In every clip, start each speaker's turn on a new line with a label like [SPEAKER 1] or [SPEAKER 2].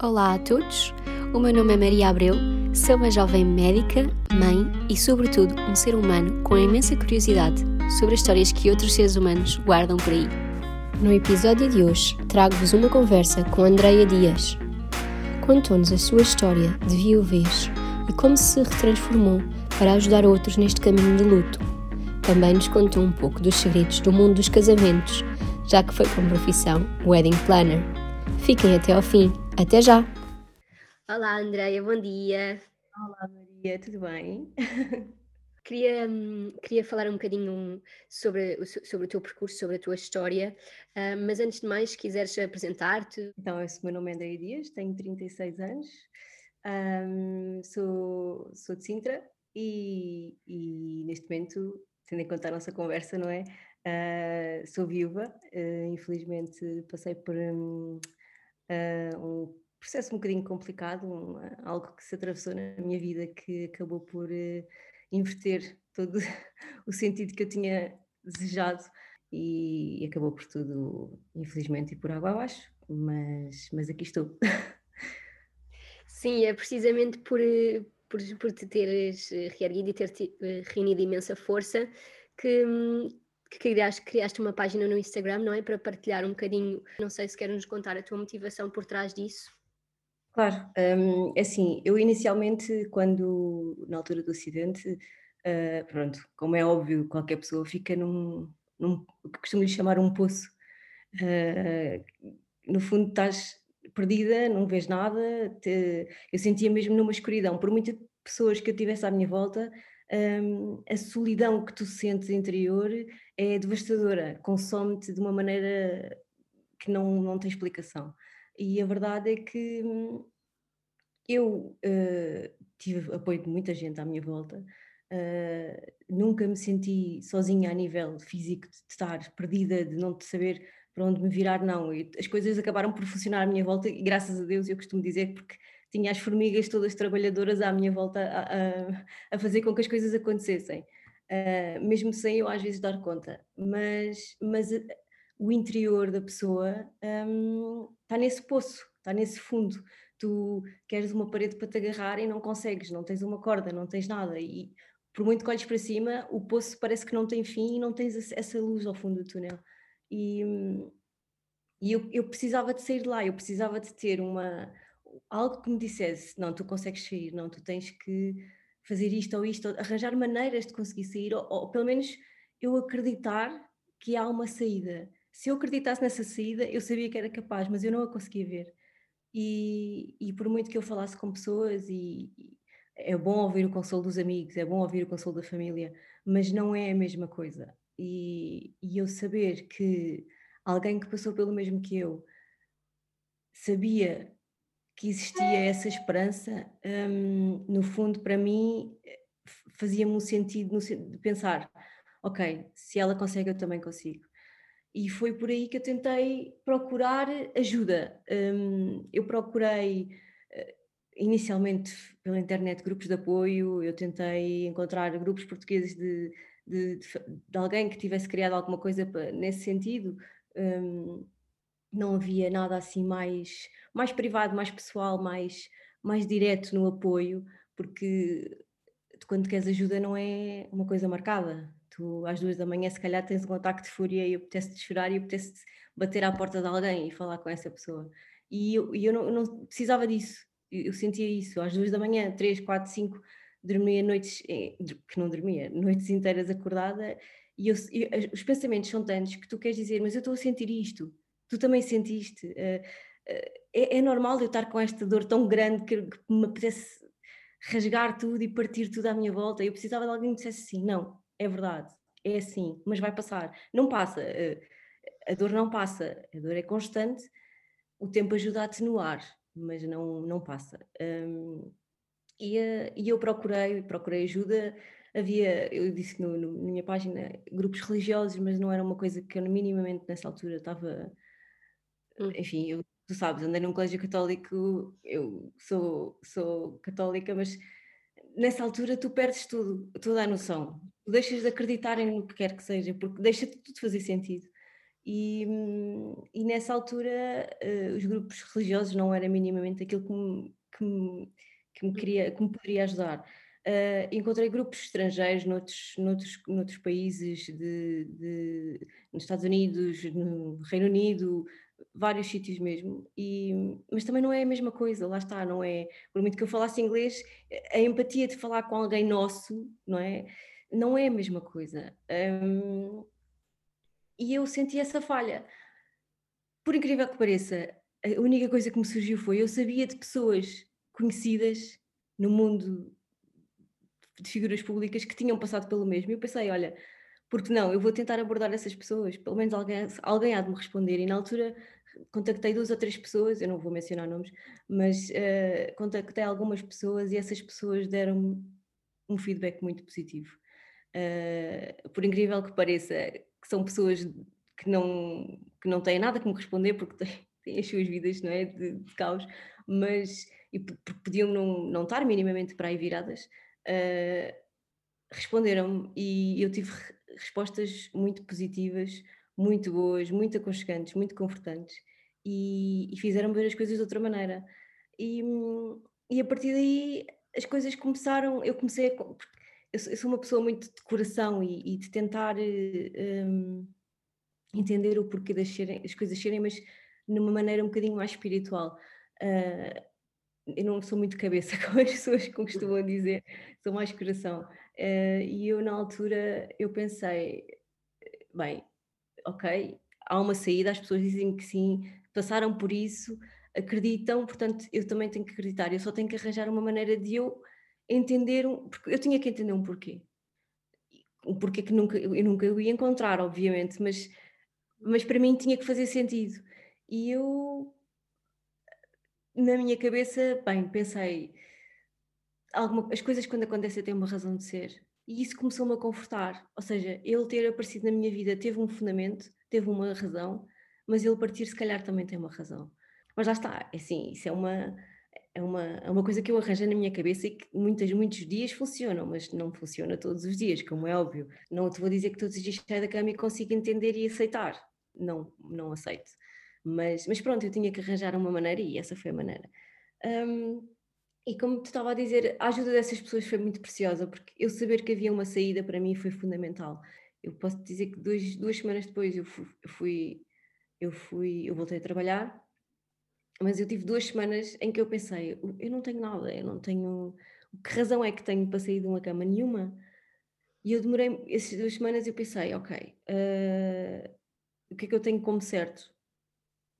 [SPEAKER 1] Olá a todos, o meu nome é Maria Abreu, sou uma jovem médica, mãe e, sobretudo, um ser humano com imensa curiosidade sobre as histórias que outros seres humanos guardam por aí. No episódio de hoje, trago-vos uma conversa com Andreia Dias. Contou-nos a sua história de viuvez e como se retransformou para ajudar outros neste caminho de luto. Também nos contou um pouco dos segredos do mundo dos casamentos, já que foi com profissão wedding planner. Fiquem até ao fim. Até já! Olá, Andreia, bom dia.
[SPEAKER 2] Olá, Maria, tudo bem?
[SPEAKER 1] Queria, hum, queria falar um bocadinho sobre, sobre o teu percurso, sobre a tua história, uh, mas antes de mais, se quiseres apresentar-te.
[SPEAKER 2] Então, esse meu nome é Andreia Dias, tenho 36 anos, um, sou, sou de Sintra e, e, neste momento, tendo em conta a nossa conversa, não é? Uh, sou viúva, uh, infelizmente passei por um, um processo um bocadinho complicado, um, algo que se atravessou na minha vida que acabou por uh, inverter todo o sentido que eu tinha desejado e, acabou por tudo, infelizmente, e por água abaixo, mas, mas aqui estou.
[SPEAKER 1] Sim, é precisamente por, eh, por, por te teres eh, reerguido e ter reunido imensa força que, hum, que criaste, criaste uma página no Instagram, não é? Para partilhar um bocadinho, não sei se queres nos contar a tua motivação por trás disso.
[SPEAKER 2] Claro, um, é assim, eu inicialmente, quando, na altura do acidente, uh, pronto, como é óbvio, qualquer pessoa fica num, num que costumo lhe chamar um poço. Uh, no fundo estás perdida, não vês nada, te, eu sentia mesmo numa escuridão, por muitas pessoas que eu tivesse à minha volta, um, a solidão que tu sentes interior é devastadora, consome-te de uma maneira que não, não tem explicação. E a verdade é que hum, eu uh, tive apoio de muita gente à minha volta, uh, nunca me senti sozinha a nível físico de estar perdida, de não saber para onde me virar, não. As coisas acabaram por funcionar à minha volta e graças a Deus eu costumo dizer porque tinha as formigas todas trabalhadoras à minha volta a, a, a fazer com que as coisas acontecessem, uh, mesmo sem eu às vezes dar conta. Mas, mas o interior da pessoa um, está nesse poço, está nesse fundo. Tu queres uma parede para te agarrar e não consegues, não tens uma corda, não tens nada. E por muito que olhes para cima, o poço parece que não tem fim e não tens essa luz ao fundo do túnel. E, hum, e eu, eu precisava de sair de lá, eu precisava de ter uma, algo que me dissesse: não, tu consegues sair, não, tu tens que fazer isto ou isto, ou arranjar maneiras de conseguir sair, ou, ou pelo menos eu acreditar que há uma saída se eu acreditasse nessa saída, eu sabia que era capaz, mas eu não a conseguia ver. E, e por muito que eu falasse com pessoas, e, e, é bom ouvir o consolo dos amigos, é bom ouvir o consolo da família, mas não é a mesma coisa. E, e eu saber que alguém que passou pelo mesmo que eu sabia que existia essa esperança, hum, no fundo, para mim, fazia-me um sentido de pensar: ok, se ela consegue, eu também consigo. E foi por aí que eu tentei procurar ajuda. Um, eu procurei uh, inicialmente pela internet grupos de apoio, eu tentei encontrar grupos portugueses de, de, de, de alguém que tivesse criado alguma coisa nesse sentido. Um, não havia nada assim mais, mais privado, mais pessoal, mais, mais direto no apoio, porque quando queres ajuda não é uma coisa marcada, tu às duas da manhã se calhar tens um ataque de fúria e apetece-te chorar e apetece bater à porta de alguém e falar com essa pessoa. E eu, eu não, não, precisava disso, eu, sentia isso, às duas da manhã, três, quatro, cinco, dormia noites, eh, que não dormia, noites inteiras acordada, e eu, eu, os pensamentos são tantos que tu queres dizer, mas eu estou a sentir isto, tu também sentiste. Uh, uh, é, é, normal eu estar com esta dor tão grande que, que me apetece rasgar tudo e partir tudo à minha volta. Eu precisava de alguém que me dissesse assim: não, é verdade, é assim, mas vai passar. Não passa, eh, a dor não passa, a dor é constante, o tempo ajuda a atenuar, mas não, não passa. Um, e, eh, e, eu procurei, procurei ajuda. Havia, eu disse no, no, na minha página, grupos religiosos, mas não era uma coisa que eu minimamente nessa altura estava. Hum. Enfim, eu, tu sabes, andei num colégio católico, eu sou, sou católica, mas nessa altura tu perdes tudo, toda a noção. Tu deixas de acreditar em o que quer que seja, porque deixa-te tudo fazer sentido. E, e nessa altura uh, os grupos religiosos não era minimamente aquilo que me, que me, que me, queria, que me poderia ajudar. Uh, encontrei grupos estrangeiros noutros, noutros, noutros países, de, de, nos Estados Unidos, no Reino Unido, vários sítios mesmo, e, mas também não é a mesma coisa, lá está, não é? Por muito que eu falasse inglês, a empatia de falar com alguém nosso, não é? Não é a mesma coisa. Um, e eu senti essa falha. Por incrível que pareça, a única coisa que me surgiu foi eu sabia de pessoas conhecidas no mundo de figuras públicas que tinham passado pelo mesmo. E eu pensei, olha, porque não, eu vou tentar abordar essas pessoas, pelo menos alguém, alguém há de me responder. E na altura contactei duas ou três pessoas, eu não vou mencionar nomes, mas uh, contactei algumas pessoas e essas pessoas deram-me um feedback muito positivo. Uh, por incrível que pareça, que são pessoas que não, que não têm nada que me responder porque têm, têm as suas vidas não é, de, de caos, mas e podiam não, não estar minimamente para aí viradas, uh, responderam-me e eu tive respostas muito positivas, muito boas, muito aconchegantes, muito confortantes e, e fizeram-me ver as coisas de outra maneira. E, e a partir daí as coisas começaram, eu comecei a. Eu sou uma pessoa muito de coração e, e de tentar um, entender o porquê das, serem, das coisas serem, mas numa maneira um bocadinho mais espiritual. Uh, eu não sou muito cabeça, como as pessoas costumam dizer, sou mais coração. Uh, e eu, na altura, eu pensei, bem, ok, há uma saída, as pessoas dizem que sim, passaram por isso, acreditam, portanto, eu também tenho que acreditar, eu só tenho que arranjar uma maneira de eu entender, um, porque eu tinha que entender um porquê. Um porquê que nunca, eu nunca ia encontrar, obviamente, mas, mas para mim tinha que fazer sentido. E eu na minha cabeça, bem, pensei, alguma, as coisas quando acontecem têm uma razão de ser. E isso começou-me a confortar. Ou seja, ele ter aparecido na minha vida teve um fundamento, teve uma razão, mas ele partir se calhar também tem uma razão. Mas lá está, é assim, isso é uma, é uma, é uma coisa que eu arranjo na minha cabeça e que muitas, muitos dias funcionam, mas não funciona todos os dias, como é óbvio. Não te vou dizer que todos os dias saio da cama e consigo entender e aceitar. Não, não aceito. Mas, mas pronto, eu tinha que arranjar uma maneira e essa foi a maneira. Um, e como te estava a dizer, a ajuda dessas pessoas foi muito preciosa, porque eu saber que havia uma saída para mim foi fundamental. Eu posso dizer que dois, duas semanas depois eu fui, eu fui, eu fui, eu voltei a trabalhar, mas eu tive duas semanas em que eu pensei, eu não tenho nada, eu não tenho, que razão é que tenho para sair de uma cama nenhuma? E eu demorei, essas duas semanas eu pensei, ok, uh, o que é que eu tenho como certo?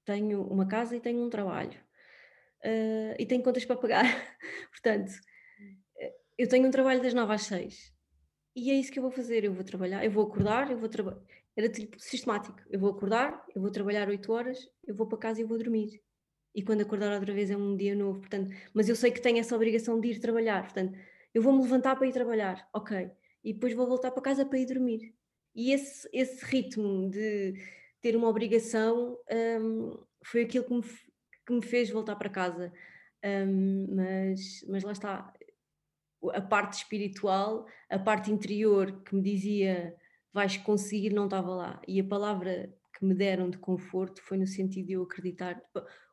[SPEAKER 2] Tenho uma casa e tenho um trabalho uh, e tenho contas para pagar. Portanto, eh, eu tenho um trabalho das 9 às 6 e é isso que eu vou fazer. Eu vou trabalhar, eu vou acordar, eu vou trabalhar. Era tipo sistemático. Eu vou acordar, eu vou trabalhar 8 horas, eu vou para casa e vou dormir. E quando acordar outra vez é um dia novo, portanto, mas eu sei que tenho essa obrigação de ir trabalhar, portanto, eu vou me levantar para ir trabalhar, ok, e depois vou voltar para casa para ir dormir. E esse, esse ritmo de ter uma obrigação um, foi aquilo que me, que me, fez voltar para casa. Um, mas, mas lá está, a parte espiritual, a parte interior que me dizia vais conseguir, não estava lá. E a palavra que me deram de conforto foi no sentido de eu acreditar,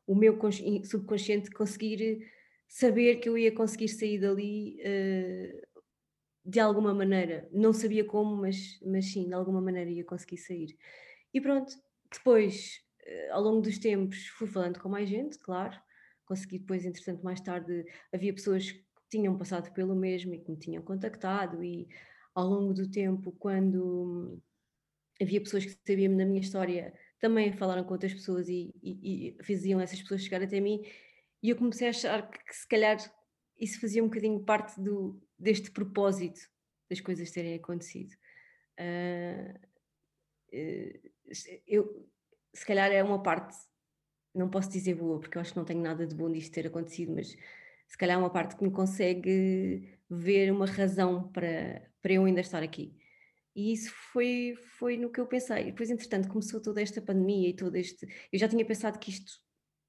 [SPEAKER 2] o meu subconsciente conseguir saber que eu ia conseguir sair dali uh, de alguma maneira. Não sabia como, mas, mas sim, de alguma maneira ia conseguir sair. E pronto, depois, eh, ao longo dos tempos, fui falando com mais gente, claro. Consegui depois, entretanto, mais tarde, havia pessoas que tinham passado pelo mesmo e que me tinham contactado e ao longo do tempo, quando havia pessoas que sabiam da minha história, também falaram com outras pessoas e, e, e faziam essas pessoas chegar até mim e eu comecei a achar que, que se calhar isso fazia um bocadinho parte do, deste propósito das coisas terem acontecido. Uh, uh, eu, se calhar é uma parte, não posso dizer boa, porque eu acho que não tenho nada de bom disto ter acontecido, mas se calhar é uma parte que me consegue ver uma razão para, para eu ainda estar aqui. E isso foi, foi no que eu pensei. Depois, entretanto, começou toda esta pandemia e todo este. Eu já tinha pensado que isto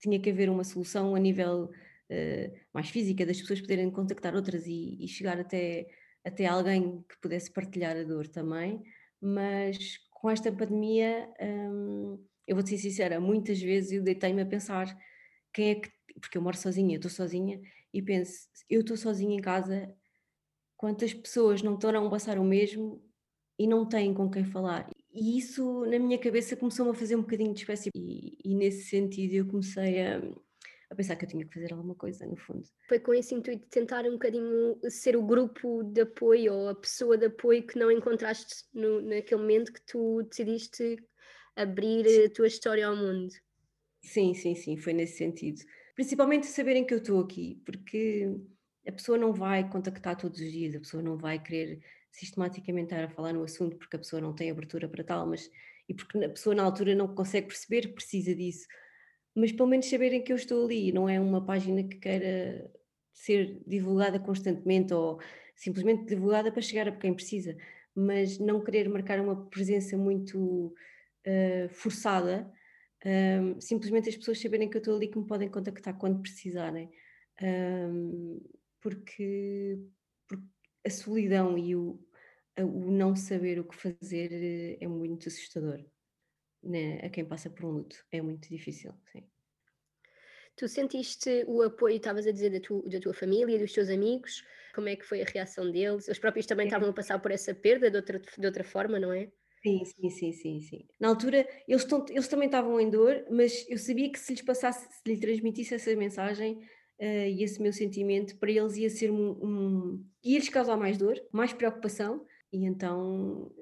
[SPEAKER 2] tinha que haver uma solução a nível uh, mais física, das pessoas poderem contactar outras e, e chegar até, até alguém que pudesse partilhar a dor também, mas com esta pandemia, hum, eu vou-te ser sincera, muitas vezes eu deitei-me a pensar quem é que. Porque eu moro sozinha, eu estou sozinha, e penso, eu estou sozinha em casa, quantas pessoas não estarão a passar o mesmo e não têm com quem falar? E isso na minha cabeça começou-me a fazer um bocadinho de espécie, e, e nesse sentido eu comecei a a pensar que eu tinha que fazer alguma coisa, no fundo.
[SPEAKER 1] Foi com esse intuito de tentar um bocadinho ser o grupo de apoio ou a pessoa de apoio que não encontraste no, naquele momento que tu decidiste abrir sim. a tua história ao mundo.
[SPEAKER 2] Sim, sim, sim, foi nesse sentido. Principalmente saberem que eu estou aqui, porque a pessoa não vai contactar todos os dias, a pessoa não vai querer sistematicamente estar a falar no assunto porque a pessoa não tem abertura para tal, mas e porque a pessoa na altura não consegue perceber que precisa disso mas pelo menos saberem que eu estou ali, não é uma página que queira ser divulgada constantemente ou simplesmente divulgada para chegar a quem precisa, mas não querer marcar uma presença muito uh, forçada, um, simplesmente as pessoas saberem que eu estou ali que me podem contactar quando precisarem, um, porque, porque, a solidão e o, o não saber o que fazer eh, é muito assustador né, a quem passa por um luto. É muito difícil, sim.
[SPEAKER 1] Tu sentiste o apoio, estavas a dizer, da, tu, da tua família, dos teus amigos? Como é que foi a reação deles? Os próprios também estavam a passar por essa perda de outra, de outra forma, não é?
[SPEAKER 2] Sim, sim, sim, sim, sim. Na altura, eles, tão, eles também estavam em dor, mas eu sabia que se lhes passasse, se lhes transmitisse essa mensagem uh, e esse meu sentimento, para eles ia ser um, um ia-lhes causar mais dor, mais preocupação, e então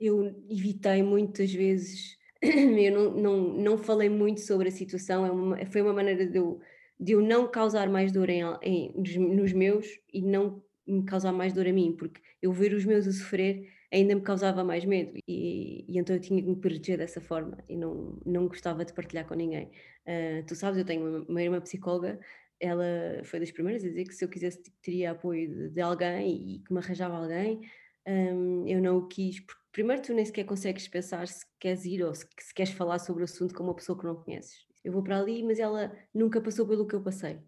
[SPEAKER 2] eu evitei muitas vezes, eu não, não, não falei muito sobre a situação, é uma, foi uma maneira de eu, de eu não causar mais dor em, em, nos meus e não me causar mais dor a mim, porque eu ver os meus a sofrer ainda me causava mais medo e, e então eu tinha que me proteger dessa forma e não, não gostava de partilhar com ninguém. Uh, tu sabes, eu tenho uma, uma irmã psicóloga ela foi das primeiras a dizer que se eu quisesse teria apoio de, de alguém e que me arranjava alguém, um, eu não o quis, porque primeiro tu nem sequer consegues pensar se queres ir ou se, se queres falar sobre o assunto com uma pessoa que não conheces. Eu vou para ali, mas ela nunca passou pelo que eu passei.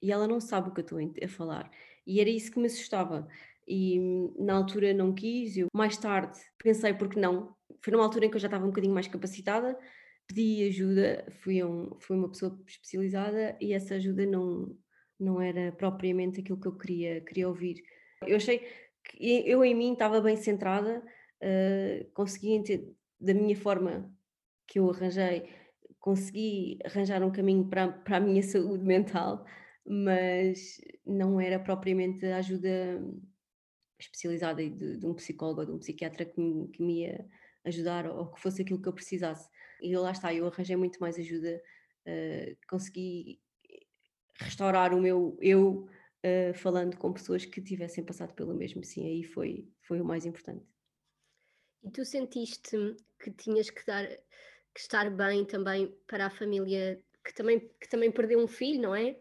[SPEAKER 2] E ela não sabe o que eu estou a falar. E era isso que me assustava. E na altura não quis, eu mais tarde pensei porque não. Foi numa altura em que eu já estava um bocadinho mais capacitada, pedi ajuda, fui, um, fui uma pessoa especializada e essa ajuda não, não era propriamente aquilo que eu queria, queria ouvir. Eu achei que eu em mim estava bem centrada, uh, consegui da minha forma que eu arranjei, consegui arranjar um caminho para, para a minha saúde mental, mas não era propriamente a ajuda especializada de, de um psicólogo ou de um psiquiatra que me, que me ia ajudar ou que fosse aquilo que eu precisasse. E lá está, eu arranjei muito mais ajuda, uh, consegui restaurar o meu eu uh, falando com pessoas que tivessem passado pelo mesmo. Sim, aí foi, foi o mais importante.
[SPEAKER 1] E tu sentiste que tinhas que dar que estar bem também para a família que também, que também perdeu um filho, não é?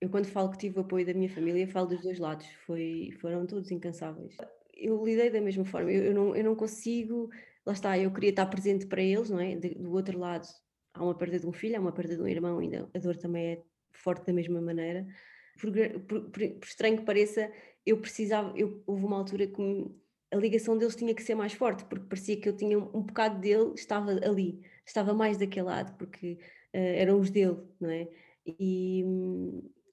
[SPEAKER 2] Eu quando falo que tive o apoio da minha família, falo dos dois lados, foi, foram todos incansáveis. Eu lidei da mesma forma, eu, eu, não, eu não consigo, lá está, eu queria estar presente para eles, não é? De, do outro lado, há uma perda de um filho, há uma perda de um irmão, ainda a dor também é forte da mesma maneira, por, por, por, estranho que pareça, eu precisava, eu, houve uma altura que me, a ligação deles tinha que ser mais forte, porque parecia que eu tinha um, um bocado dele, estava ali, estava mais daquele lado, porque uh, eram os dele, não é? E,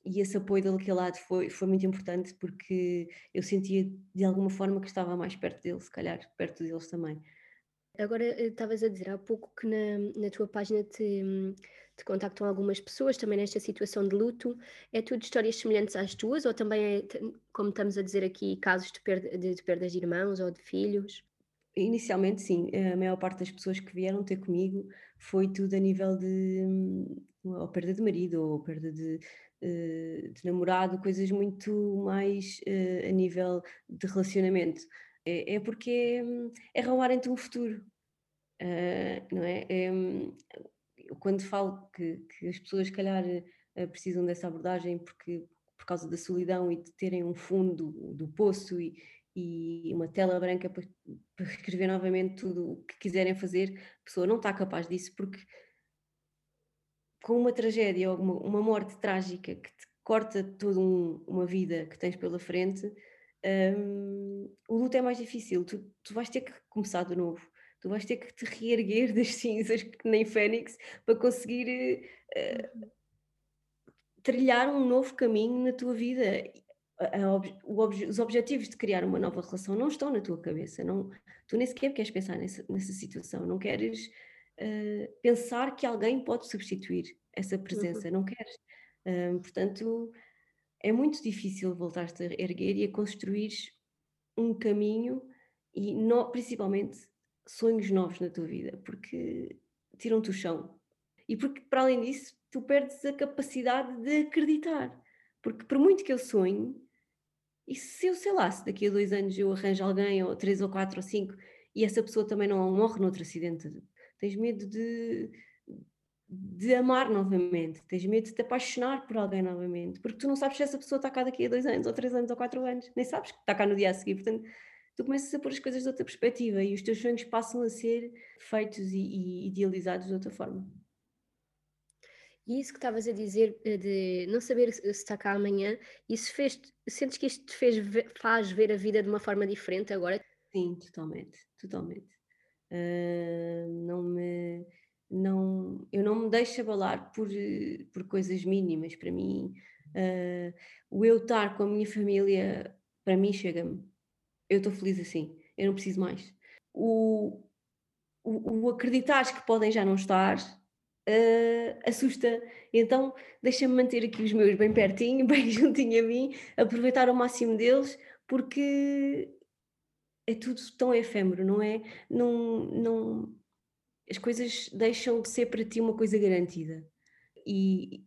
[SPEAKER 2] e esse apoio daquele lado foi, foi muito importante porque eu sentia de alguma forma que estava mais perto dele, se calhar perto deles também.
[SPEAKER 1] Agora eh, estavas a dizer há pouco que na, na tua página te, te contactam algumas pessoas também nesta situação de luto. É tudo histórias semelhantes às tuas ou também é, como estamos a dizer aqui, casos de, perda, de, de perdas de irmãos ou de filhos?
[SPEAKER 2] Inicialmente, sim. A maior parte das pessoas que vieram ter comigo foi tudo a nível de hum, ou perda de marido ou perda de, eh, de namorado, coisas muito mais uh, a nível de relacionamento. É, é porque é, é roubarem-te um futuro, uh, não é? é? Quando falo que, que, as pessoas, se calhar, precisam dessa abordagem porque por causa da solidão e de terem um fundo do, do poço e, e uma tela branca para, para escrever novamente tudo o que quiserem fazer, a pessoa não está capaz disso porque com uma tragédia ou uma, uma morte trágica que te corta toda um, uma vida que tens pela frente, um, o luto é mais difícil. Tu, tu vais ter que começar de novo. Tu vais ter que te reerguer das cinzas, que nem Fênix, para conseguir uh, trilhar um novo caminho na tua vida. os objetivos de criar uma nova relação não estão na tua cabeça. Não, tu nem sequer queres pensar nessa, nessa situação. Não queres uh, pensar que alguém pode substituir essa presença. Uhum. Não queres. Uh, portanto, é muito difícil voltar-te a erguer e a construir um caminho e no, principalmente sonhos novos na tua vida, porque tiram-te o chão. E porque, para além disso, tu perdes a capacidade de acreditar. Porque por muito que eu sonhe, e se eu sei lá, se daqui a dois anos eu arranjo alguém, ou três ou quatro ou cinco, e essa pessoa também não morre noutro acidente, tens medo de, de amar novamente, tens medo de te apaixonar por alguém novamente, porque tu não sabes se essa pessoa está cá daqui a dois anos, ou três anos, ou quatro anos, nem sabes que está cá no dia a seguir, portanto tu começas a pôr as coisas de outra perspectiva e os teus sonhos passam a ser feitos e, e idealizados de outra forma.
[SPEAKER 1] E isso que estavas a dizer eh, de não saber se está cá amanhã, isso fez, sentes que isto te fez, faz ver a vida de uma forma diferente agora?
[SPEAKER 2] Sim, totalmente, totalmente. Uh, não me, não, eu não me deixo abalar por, por coisas mínimas. Para mim, uh, o eu estar com a minha família, para mim chega-me eu estou feliz assim, eu não preciso mais. O, o, o acreditar que podem já não estar uh, assusta, então deixa-me manter aqui os meus bem pertinho, bem juntinho a mim, aproveitar o máximo deles, porque é tudo tão efêmero, não é? Não, não, as coisas deixam de ser para ti uma coisa garantida. E,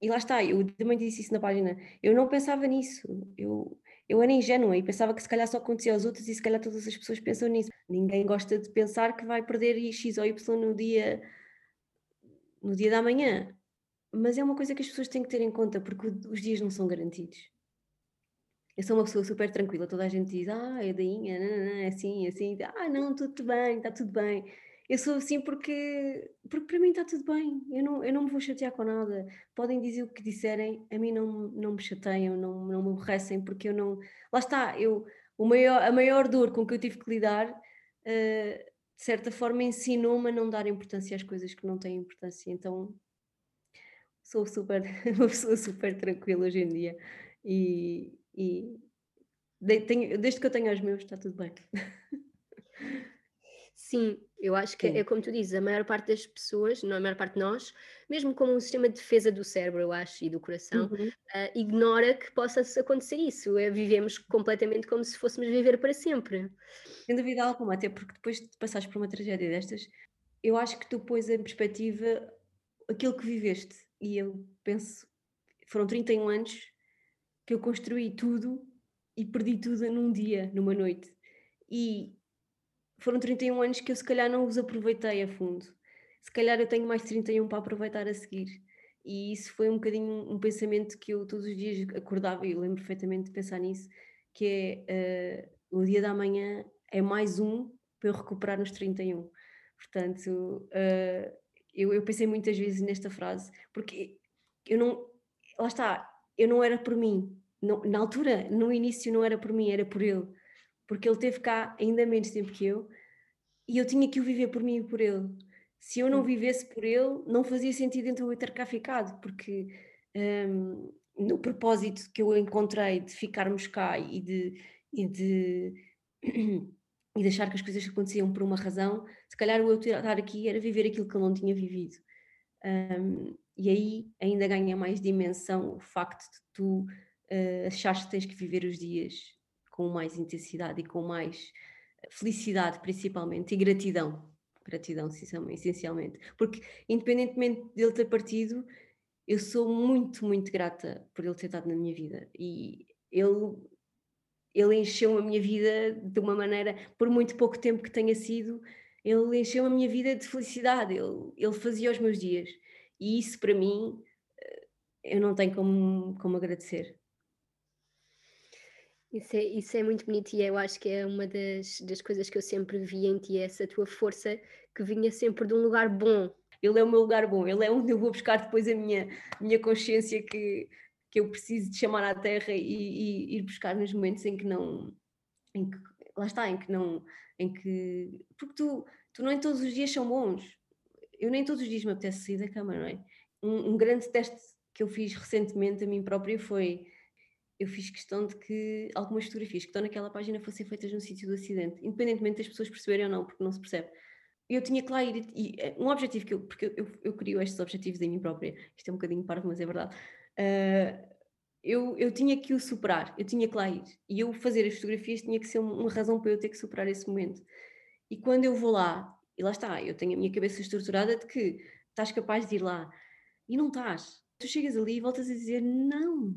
[SPEAKER 2] e lá está, eu também disse isso na página, eu não pensava nisso, eu eu era ingênua e pensava que se calhar só acontecia aos outros e se calhar todas as pessoas pensam nisso. Ninguém gosta de pensar que vai perder X ou Y no dia, no dia da manhã. Mas é uma coisa que as pessoas têm que ter em conta porque os dias não são garantidos. Eu sou uma pessoa super tranquila, toda a gente diz, ah, é dainha, é assim, é assim, ah, não, tudo bem, está tudo bem eu sou assim porque, porque para mim está tudo bem, eu não, eu não me vou chatear com nada. Podem dizer o que disserem, a mim não, não me chateiam, não, não me aborrecem, porque eu não. Lá está, eu, o maior, a maior dor com que eu tive que lidar, uh, de certa forma, ensinou-me a não dar importância às coisas que não têm importância. Então sou super, uma pessoa super tranquila hoje em dia e, e de, tenho, desde que eu tenho os meus está tudo bem.
[SPEAKER 1] Sim, eu acho que é, é como tu dizes, a maior parte das pessoas, não a maior parte de nós, mesmo como um sistema de defesa do cérebro, eu acho, e do coração, uhum. uh, ignora que possa acontecer isso. É, vivemos completamente como se fôssemos viver para sempre.
[SPEAKER 2] Sem dúvida alguma, até porque depois de passares por uma tragédia destas, eu acho que tu pões em perspectiva aquilo que viveste. E eu penso, foram 31 anos que eu construí tudo e perdi tudo num dia, numa noite. E foram 31 anos que eu se calhar não os aproveitei a fundo. Se calhar eu tenho mais de 31 para aproveitar a seguir. E isso foi um bocadinho um pensamento que eu todos os dias acordava e eu lembro perfeitamente de pensar nisso, que é uh, o dia da manhã é mais um para eu recuperar nos 31. Portanto, uh, eu, eu pensei muitas vezes nesta frase, porque eu não, lá está, eu não era por mim. Não, na altura, no início, não era por mim, era por ele porque ele teve cá ainda menos tempo que eu e eu tinha que o viver por mim e por ele. Se eu não vivesse por ele, não fazia sentido então eu ter cá ficado, porque um, no propósito que eu encontrei de ficarmos cá e de, e de e de achar que as coisas aconteciam por uma razão, se calhar o eu estar aqui era viver aquilo que ele não tinha vivido. Um, e aí ainda ganha mais dimensão o facto de tu uh, achares que tens que viver os dias com mais intensidade e com mais felicidade, principalmente, e gratidão. Gratidão, essencialmente. Porque, independentemente dele ter partido, eu sou muito, muito grata por ele ter estado na minha vida. E ele, ele encheu a minha vida de uma maneira, por muito pouco tempo que tenha sido, ele encheu a minha vida de felicidade. Ele, ele fazia os meus dias. E isso, para mim, eh, eu não tenho como, como agradecer.
[SPEAKER 1] Isso é, isso é muito bonito e eu acho que é uma das, das coisas que eu sempre vi em ti, essa tua força que vinha sempre de um lugar bom.
[SPEAKER 2] Ele é o meu lugar bom, ele é onde eu vou buscar depois a minha, minha consciência que, que eu preciso de chamar à terra e, e ir buscar nos momentos em que não. Em que, lá está, em que não. Em que, porque tu, tu nem todos os dias são bons. Eu nem todos os dias me apetece sair da cama, não é? Um, um grande teste que eu fiz recentemente a mim própria foi eu fiz questão de que algumas fotografias que estão naquela página fossem feitas no sítio do acidente, independentemente das pessoas perceberem ou não, porque não se percebe. Eu tinha que lá ir, e eh, um objetivo que eu, porque eu, eu crio estes objetivos em mim própria, isto é um bocadinho parvo, mas é verdade. Uh, eu, eu tinha que o superar, eu tinha que lá ir. E eu fazer as fotografias tinha que ser uma razão para eu ter que superar esse momento. E quando eu vou lá, e lá está, eu tenho a minha cabeça estruturada de que estás capaz de ir lá, e não estás. Tu chegas ali e voltas a dizer: não,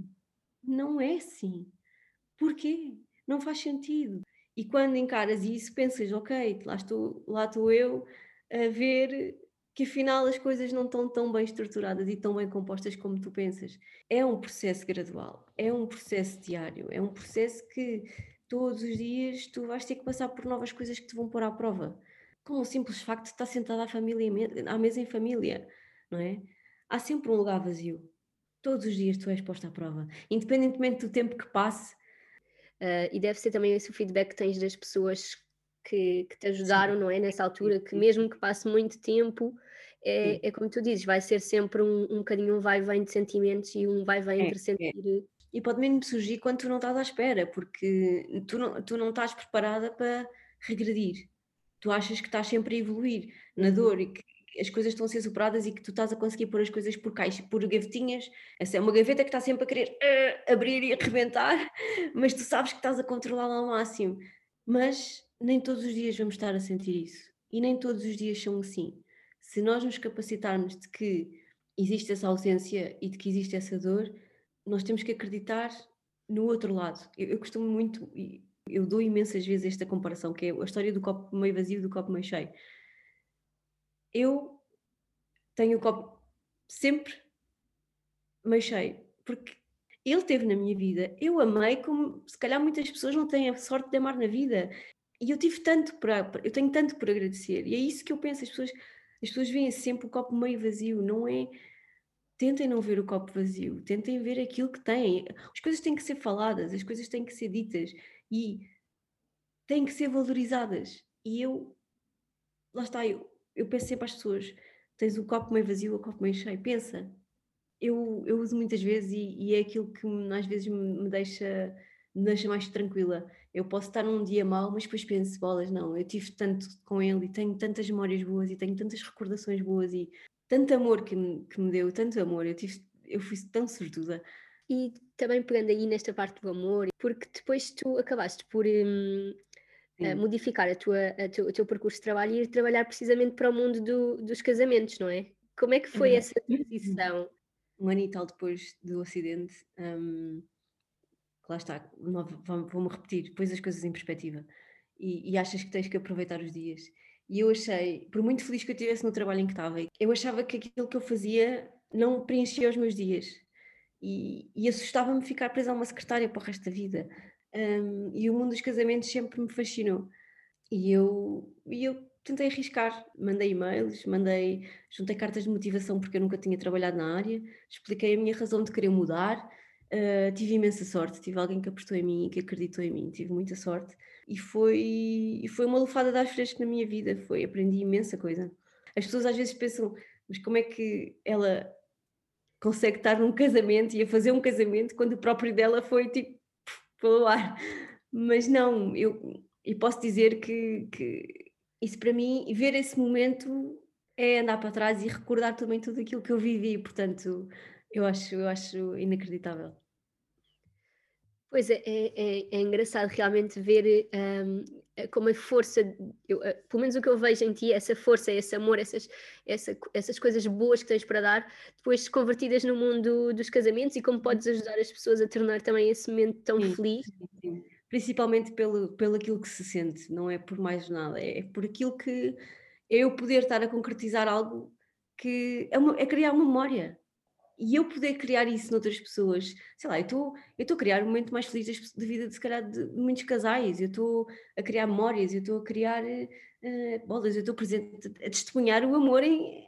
[SPEAKER 2] não é assim. Porquê? Não faz sentido. E quando encaras isso, pensas, ok, lá estou, lá estou eu a ver que afinal as coisas não estão tão bem estruturadas e tão bem compostas como tu pensas. É um processo gradual, é um processo diário, é um processo que todos os dias tu vais ter que passar por novas coisas que te vão pôr à prova. Com o simples facto de estar sentada à, família, à mesa em família, não é? Há sempre um lugar vazio. Todos os dias tu és posta à prova, independentemente do tempo que passe.
[SPEAKER 1] Uh, e deve ser também esse o feedback que tens das pessoas que, que te ajudaram, sim. não é? Nessa altura, que mesmo que passe muito tempo, é, é, como tu dizes, vai ser sempre um, um bocadinho um vai-vem de sentimentos e um vai-vem é, entre sentir. É.
[SPEAKER 2] E pode mesmo surgir quando tu não estás à espera, porque tu não, tu não estás preparada para regredir. Tu achas que estás sempre a evoluir na uhum. dor e que as coisas estão a ser superadas e que tu estás a conseguir pôr as coisas por caixa, por gavetinhas. Essa é uma gaveta que está sempre a querer uh, abrir e arrebentar, mas tu sabes que estás a controlá-la ao máximo. Mas nem todos os dias vamos estar a sentir isso. E nem todos os dias são assim. Se nós nos capacitarmos de que existe essa ausência e de que existe essa dor, nós temos que acreditar no outro lado. Eu, eu costumo muito, eu dou imensas vezes esta comparação, que é a história do copo meio vazio e do copo meio cheio. Eu tenho o copo sempre meio cheio, porque ele teve na minha vida, eu amei como se calhar muitas pessoas não têm a sorte de amar na vida. E eu tive tanto para, eu tenho tanto por agradecer. E é isso que eu penso, as pessoas, as pessoas veem sempre o copo meio vazio, não é? Tentem não ver o copo vazio, tentem ver aquilo que têm. As coisas têm que ser faladas, as coisas têm que ser ditas e têm que ser valorizadas. E eu, lá está, eu, eu penso sempre às pessoas: tens o copo meio vazio ou o copo meio cheio? Pensa. Eu, eu uso muitas vezes e, e é aquilo que às vezes me, me deixa me deixa mais tranquila. Eu posso estar num dia mau, mas depois penso, bolas, não, eu tive tanto com ele e tenho tantas memórias boas e tenho tantas recordações boas e tanto amor que me, que me deu, tanto amor, eu, tive, eu fui tão sortuda.
[SPEAKER 1] E também pegando aí nesta parte do amor, porque depois tu acabaste por hum, modificar a tua, a tu, o teu percurso de trabalho e ir trabalhar precisamente para o mundo do, dos casamentos, não é? Como é que foi essa transição?
[SPEAKER 2] Um ano e tal depois do acidente, um, lá está, vou-me repetir, pões as coisas em perspectiva e, e, achas que tens que aproveitar os dias. E eu achei, por muito feliz que eu estivesse no trabalho em que estava, eu achava que aquilo que eu fazia não preenchia os meus dias e, e assustava-me ficar presa a uma secretária para o resto da vida. Um, e o mundo dos casamentos sempre me fascinou. E eu, e eu tentei arriscar, mandei e-mails, mandei, juntei cartas de motivação porque eu nunca tinha trabalhado na área, expliquei a minha razão de querer mudar Uh, tive imensa sorte, tive alguém que apostou em mim e que acreditou em mim, tive muita sorte e foi, e foi uma lufada de ar fresco na minha vida, foi, aprendi imensa coisa. As pessoas às vezes pensam, mas como é que ela consegue estar num casamento e a fazer um casamento quando o próprio dela foi tipo pelo ar? Mas não, eu, eu posso dizer que, que isso para mim, ver esse momento é andar para trás e recordar também tudo aquilo que eu vivi, portanto eu acho, eu acho inacreditável.
[SPEAKER 1] Pois é, é, é, é engraçado realmente ver um, como a força, eu, eh, pelo menos o que eu vejo em ti, essa força, esse amor, essas, essa, essas coisas boas que tens para dar, depois convertidas no mundo dos casamentos e como podes ajudar as pessoas a tornar também esse momento tão sim, feliz. Sim, sim.
[SPEAKER 2] Principalmente pelo, pelo aquilo que se sente, não é por mais nada, é por aquilo que eu poder estar a concretizar algo que é, uma, é criar uma memória e eu poder criar isso noutras pessoas, sei lá, eu estou eu a criar um momento mais feliz da vida de se calhar de muitos casais, eu estou a criar memórias, eu estou a criar uh, bolas, eu estou presente a testemunhar o amor em,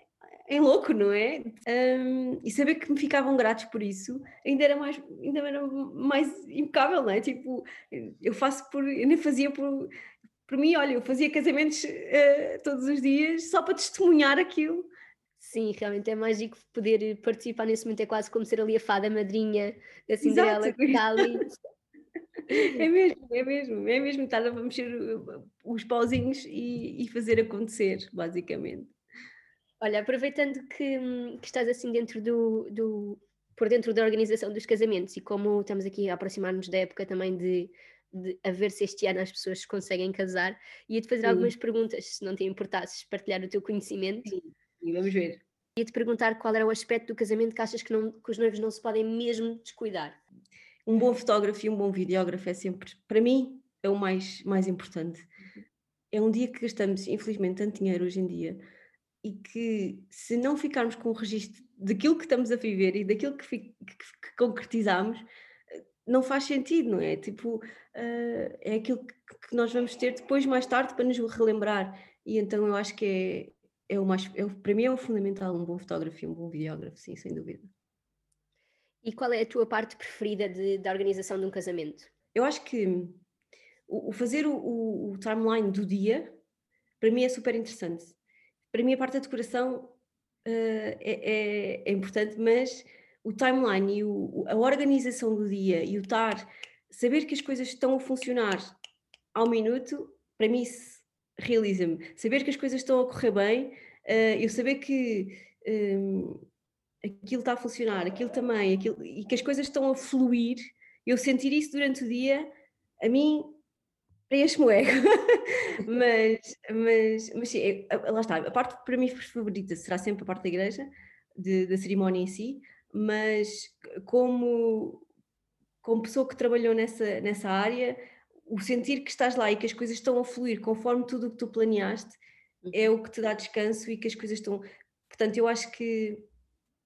[SPEAKER 2] em louco, não é? Um, e saber que me ficavam gratos por isso ainda era mais, ainda era mais impecável, não é? Tipo, eu faço por, eu nem fazia por, por mim, olha, eu fazia casamentos uh, todos os dias só para testemunhar aquilo.
[SPEAKER 1] Sim, realmente é mágico poder participar nesse momento, é quase como ser ali a fada madrinha da Cinderela que está ali.
[SPEAKER 2] É mesmo, é mesmo, é mesmo estar a mexer os pauzinhos e, e fazer acontecer, basicamente.
[SPEAKER 1] Olha, aproveitando que, que estás assim dentro do, do, por dentro da organização dos casamentos e como estamos aqui a aproximar-nos da época também de, de a ver se este ano as pessoas conseguem casar, ia-te fazer Sim. algumas perguntas, se não te importasses partilhar o teu conhecimento.
[SPEAKER 2] Sim, e vamos ver.
[SPEAKER 1] Ia-te perguntar qual era o aspecto do casamento que achas que, não, que os noivos não se podem mesmo descuidar.
[SPEAKER 2] Um bom fotógrafo e um bom videógrafo é sempre, para mim, é o mais, mais importante. É um dia que gastamos, infelizmente, tanto dinheiro hoje em dia e que se não ficarmos com o registro daquilo que estamos a viver e daquilo que, que, que concretizamos, não faz sentido, não é? Tipo, uh, é aquilo que, que, nós vamos ter depois, mais tarde, para nos relembrar. E então eu acho que é, o mais, é, para mim é o fundamental um bom fotógrafo e um bom videógrafo, sim, sem dúvida.
[SPEAKER 1] E qual é a tua parte preferida de, da organização de um casamento?
[SPEAKER 2] Eu acho que o, o fazer o, o, o timeline do dia, para mim é super interessante para mim a parte da decoração uh, é, é, é, importante, mas o timeline e a organização do dia e o estar, saber que as coisas estão a funcionar ao minuto, para mim isso realiza-me. Saber que as coisas estão a correr bem, uh, eu saber que um, aquilo está a funcionar, aquilo também, aquilo, e que as coisas estão a fluir, eu sentir isso durante o dia, a mim preenche-me o ego. mas, mas, mas sim, lá está. A parte para mim favorita será sempre a parte da igreja, de, da cerimónia em si, mas como, como pessoa que trabalhou nessa, nessa área, o sentir que estás lá e que as coisas estão a fluir conforme tudo o que tu planeaste é o que te dá descanso e que as coisas estão. Portanto, eu acho que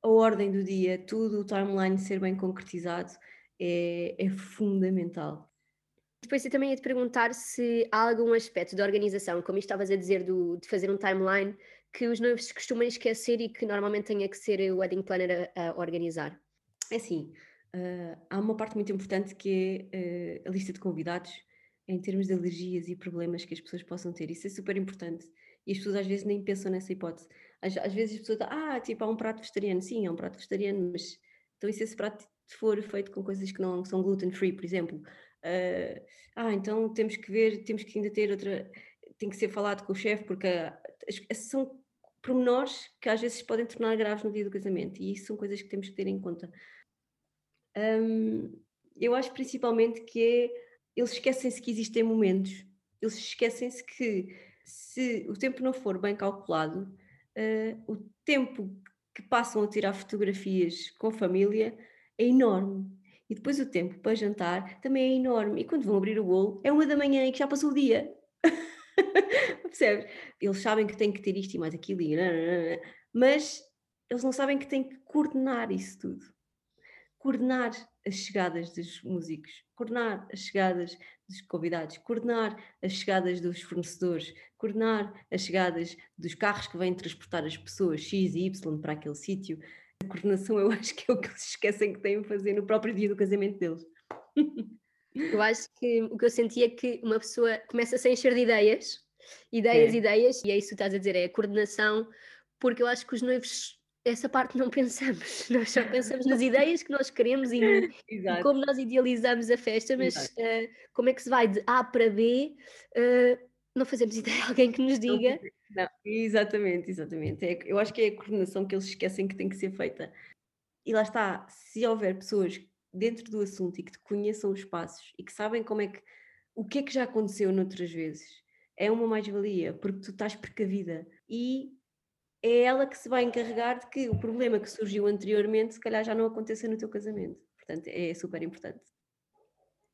[SPEAKER 2] a ordem do dia, tudo, o timeline ser bem concretizado é, é fundamental.
[SPEAKER 1] Depois eu também ia te perguntar se há algum aspecto da organização, como estavas a dizer, do, de fazer um timeline, que os noivos costumam esquecer e que normalmente tenha que ser o wedding planner a, a organizar.
[SPEAKER 2] É assim, uh, há uma parte muito importante que é uh, a lista de convidados, em termos de alergias e problemas que as pessoas possam ter. Isso é super importante. E as pessoas às vezes nem pensam nessa hipótese. Às, às vezes as pessoas dizem, ah, tipo, há um prato vegetariano. Sim, há um prato vegetariano, mas então e se esse prato for feito com coisas que não são gluten free, por exemplo? Uh, ah, então temos que ver, temos que ainda ter outra, tem que ser falado com o chefe, porque as, são pormenores que às vezes podem tornar graves no dia do casamento e isso são coisas que temos que ter em conta. Um, eu acho principalmente que é, eles esquecem-se que existem momentos, eles esquecem-se que se o tempo não for bem calculado, uh, o tempo que passam a tirar fotografias com a família é enorme e depois o tempo para jantar também é enorme. E quando vão abrir o bolo, é uma da manhã e que já passou o dia. Percebes? Eles sabem que têm que ter isto e mais aquilo, e... mas eles não sabem que têm que coordenar isso tudo. Coordenar as chegadas dos músicos, coordenar as chegadas dos convidados, coordenar as chegadas dos fornecedores, coordenar as chegadas dos carros que vêm transportar as pessoas X e Y para aquele sítio, a coordenação eu acho que é o que eles esquecem que têm a fazer no próprio dia do casamento deles.
[SPEAKER 1] Eu acho que o que eu senti é que uma pessoa começa a se encher de ideias, ideias, é. ideias, e é isso que estás a dizer, é a coordenação, porque eu acho que os noivos, essa parte não pensamos, nós só pensamos nas ideias que nós queremos e, e como nós idealizamos a festa, mas uh, como é que se vai de A para B, uh, não fazemos ideia, alguém que nos diga.
[SPEAKER 2] Não, exatamente, exatamente. É, eu acho que é a coordenação que eles esquecem que tem que ser feita. E lá está, se houver pessoas dentro do assunto e que conheçam os passos e que sabem como é que o que é que já aconteceu noutras vezes, é uma mais-valia, porque tu estás precavida e é ela que se vai encarregar de que o problema que surgiu anteriormente, se calhar já não aconteça no teu casamento. Portanto, é super importante.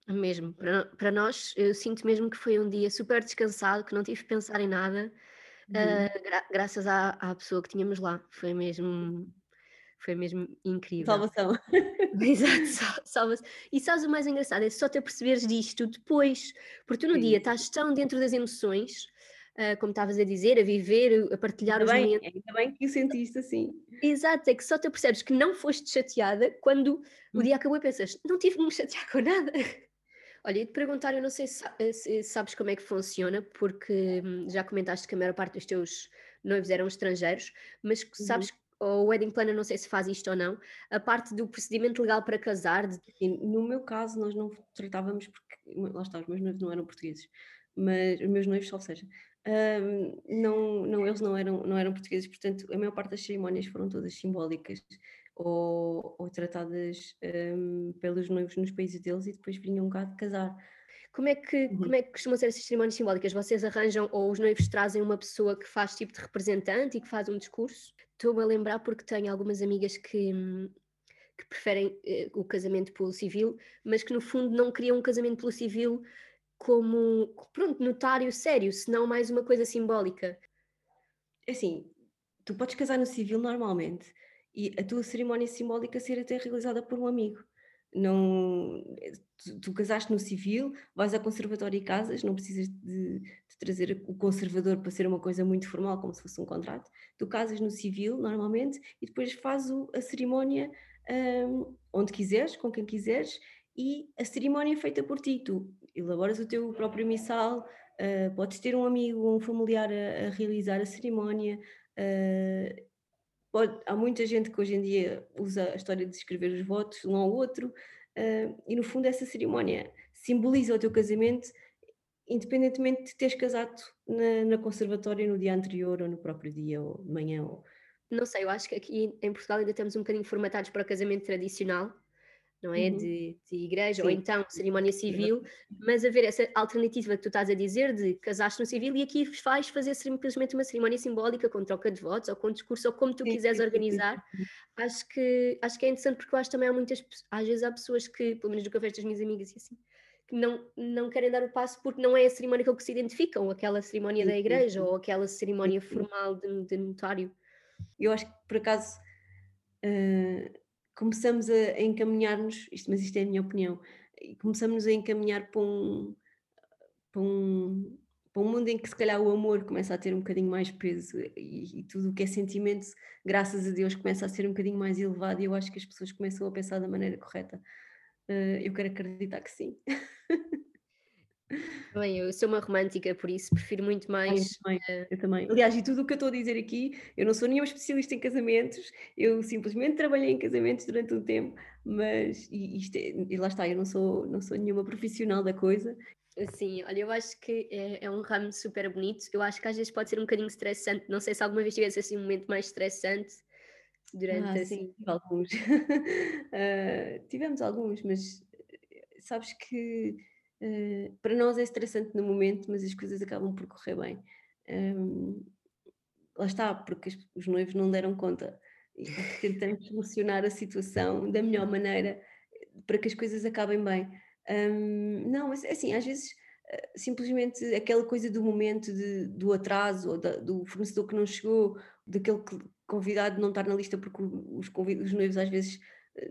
[SPEAKER 1] Mesmo, para, para nós, eu sinto mesmo que foi um dia super descansado, que não tive que pensar em nada, uh, gra graças à, à pessoa que tínhamos lá. Foi mesmo, foi mesmo incrível.
[SPEAKER 2] Salvação.
[SPEAKER 1] Exato, salva-se. E sabes o mais engraçado? É só te perceberes disto depois, porque tu no Sim. dia estás tão dentro das emoções, uh, como estavas a dizer, a viver, a partilhar
[SPEAKER 2] ainda
[SPEAKER 1] os
[SPEAKER 2] bem,
[SPEAKER 1] momentos.
[SPEAKER 2] Ainda bem que o sentiste assim.
[SPEAKER 1] Exato, é que só te percebes que não foste chateada quando hum. o dia acabou e pensas, não tive que me chatear com nada. Olha, e te perguntar, eu não sei eh, se, sabes como é que funciona, porque hum, já comentaste que a maior parte dos teus noivos eram estrangeiros, mas uhum. sabes, ou o wedding planner, não sei se faz isto ou não, a parte do procedimento legal para casar. De...
[SPEAKER 2] no meu caso, nós não tratávamos, porque lá está, os meus noivos não eram portugueses, mas os meus noivos, ou seja, um, não, não, eles não eram, não eram portugueses, portanto, a maior parte das cerimónias foram todas simbólicas ou, ou tratadas um, pelos noivos nos países deles e depois vinham cá de casar.
[SPEAKER 1] Como é, que, uhum. como é que costumam ser essas cerimónias simbólicas? Vocês arranjam ou os noivos trazem uma pessoa que faz tipo de representante e que faz um discurso? Estou-me a lembrar porque tenho algumas amigas que, que preferem eh, o casamento pelo civil, mas que no fundo não queriam um casamento pelo civil como, pronto, notário sério, senão mais uma coisa simbólica.
[SPEAKER 2] É assim, tu podes casar no civil normalmente e a tua cerimónia simbólica ser até realizada por um amigo. Não, tu, tu casaste no civil, vais ao conservatório e casas, não precisas de, de, trazer o conservador para ser uma coisa muito formal, como se fosse um contrato. Tu casas no civil, normalmente, e depois fazes a cerimónia um, onde quiseres, com quem quiseres, e a cerimónia é feita por ti. Tu elaboras o teu próprio missal, uh, podes ter um amigo, um familiar a, a realizar a cerimónia. Uh, pode, há muita gente que hoje em dia usa a história de escrever os votos um ao outro, uh, e no fundo essa cerimónia simboliza o teu casamento, independentemente de teres casado na, na conservatória no dia anterior ou no próprio dia ou de manhã. Ou...
[SPEAKER 1] Não sei, eu acho que aqui em Portugal ainda estamos um bocadinho formatados para o casamento tradicional, não é? Uhum. De, de, igreja, Sim. ou então cerimónia civil, mas haver essa alternativa que tu estás a dizer de casaste no civil e aqui vais fazer simplesmente uma cerimónia simbólica com troca de votos ou com discurso ou como tu Sim. quiseres organizar. Acho que, acho que é interessante porque eu acho que também há muitas, às vezes há pessoas que, pelo menos do que eu vejo das minhas amigas e assim, que não, não querem dar o passo porque não é a cerimónia com que se identificam, aquela cerimónia da igreja ou aquela cerimónia formal de, de notário.
[SPEAKER 2] Eu acho que por acaso. Uh começamos a, encaminhar-nos, isto, mas isto é a minha opinião, começamos a encaminhar para um, para um, para um mundo em que se calhar o amor começa a ter um bocadinho mais peso e, e tudo o que é sentimento, graças a Deus, começa a ser um bocadinho mais elevado e eu acho que as pessoas começam a pensar da maneira correta. Uh, eu quero acreditar que sim.
[SPEAKER 1] Bem, eu sou uma romântica, por isso prefiro muito mais.
[SPEAKER 2] Eu também, uh... eu também. Aliás, e tudo o que eu estou a dizer aqui, eu não sou nenhuma especialista em casamentos, eu simplesmente trabalhei em casamentos durante um tempo, mas e, isto é, e lá está, eu não sou, não sou nenhuma profissional da coisa.
[SPEAKER 1] Sim, olha, eu acho que é, é, um ramo super bonito. Eu acho que às vezes pode ser um bocadinho estressante. Não sei se alguma vez tivesse assim um momento mais estressante durante
[SPEAKER 2] ah, assim. Sim, alguns. uh, tivemos alguns, mas sabes que Uh, para nós é estressante no momento, mas as coisas acabam por correr bem. Um, lá está, porque os noivos não deram conta e tentamos solucionar a situação da melhor maneira para que as coisas acabem bem. Um, não, mas é assim, às vezes eh, simplesmente aquela coisa do momento de, do atraso ou da, do fornecedor que não chegou, daquele convidado não estar na lista porque os, os noivos às vezes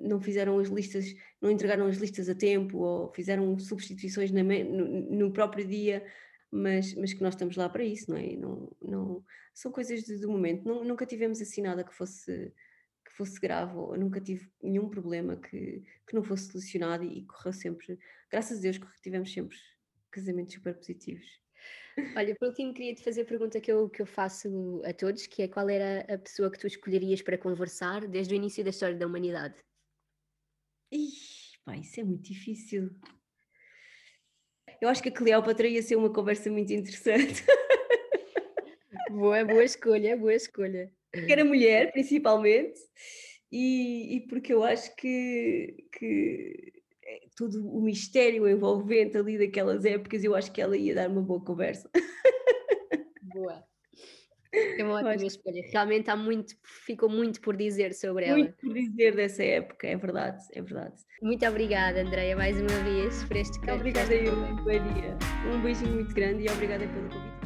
[SPEAKER 2] não fizeram as listas, não entregaram as listas a tempo ou fizeram substituições na, no, no, próprio dia, mas, mas que nós estamos lá para isso, não é? Não, não, são coisas do, momento. Nunca tivemos assim nada que fosse, que fosse grave, ou nunca tive nenhum problema que, que não fosse solucionado e, e correu sempre, graças a Deus, que tivemos sempre casamentos super positivos.
[SPEAKER 1] Olha, por último, queria te fazer a pergunta que eu, que eu faço a todos, que é qual era a pessoa que tu escolherias para conversar desde o início da história da humanidade?
[SPEAKER 2] Ih, pá, isso é muito difícil. Eu acho que a Cleópatra ia ser uma conversa muito interessante.
[SPEAKER 1] boa, boa escolha, boa escolha.
[SPEAKER 2] Porque era mulher, principalmente, e, e porque eu acho que, que é todo o mistério envolvente ali daquelas épocas, eu acho que ela ia dar uma boa conversa.
[SPEAKER 1] Boa. É uma ótima escolha. Realmente há muito, ficou muito por dizer sobre ela.
[SPEAKER 2] Muito por dizer dessa época, é verdade, é verdade.
[SPEAKER 1] Muito obrigada, Andreia, mais uma vez por este
[SPEAKER 2] Obrigada eu, Maria. Um beijinho muito grande e obrigada pelo convite.